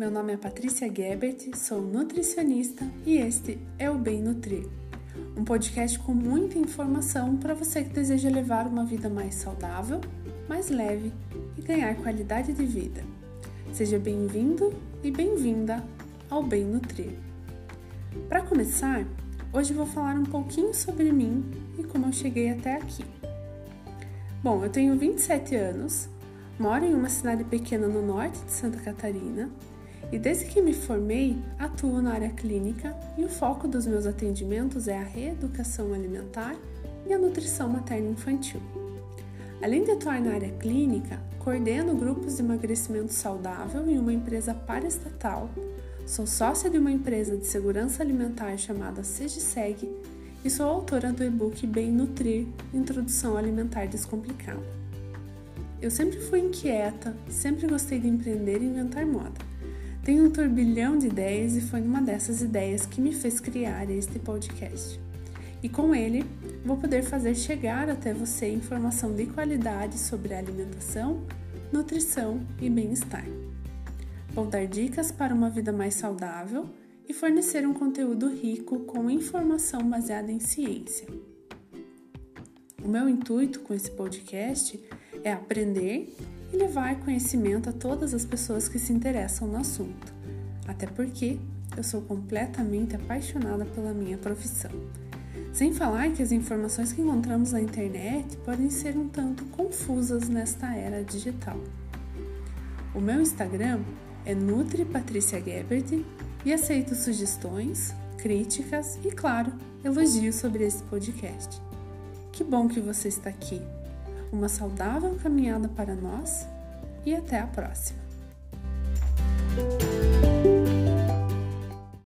Meu nome é Patrícia Gebert, sou nutricionista e este é o Bem Nutrir, um podcast com muita informação para você que deseja levar uma vida mais saudável, mais leve e ganhar qualidade de vida. Seja bem-vindo e bem-vinda ao Bem Nutrir. Para começar, hoje vou falar um pouquinho sobre mim e como eu cheguei até aqui. Bom, eu tenho 27 anos, moro em uma cidade pequena no norte de Santa Catarina e desde que me formei atuo na área clínica e o foco dos meus atendimentos é a reeducação alimentar e a nutrição materno-infantil. Além de atuar na área clínica, coordeno grupos de emagrecimento saudável em uma empresa paraestatal, sou sócia de uma empresa de segurança alimentar chamada Segiseg e sou autora do e-book Bem Nutrir Introdução Alimentar Descomplicada. Eu sempre fui inquieta, sempre gostei de empreender e inventar moda. Tenho um turbilhão de ideias e foi uma dessas ideias que me fez criar este podcast. E com ele, vou poder fazer chegar até você informação de qualidade sobre alimentação, nutrição e bem-estar. Vou dar dicas para uma vida mais saudável e fornecer um conteúdo rico com informação baseada em ciência. O meu intuito com esse podcast é aprender e levar conhecimento a todas as pessoas que se interessam no assunto, até porque eu sou completamente apaixonada pela minha profissão. Sem falar que as informações que encontramos na internet podem ser um tanto confusas nesta era digital. O meu Instagram é Nutri Patrícia Gebert e aceito sugestões, críticas e, claro, elogios sobre esse podcast. Que bom que você está aqui. Uma saudável caminhada para nós e até a próxima!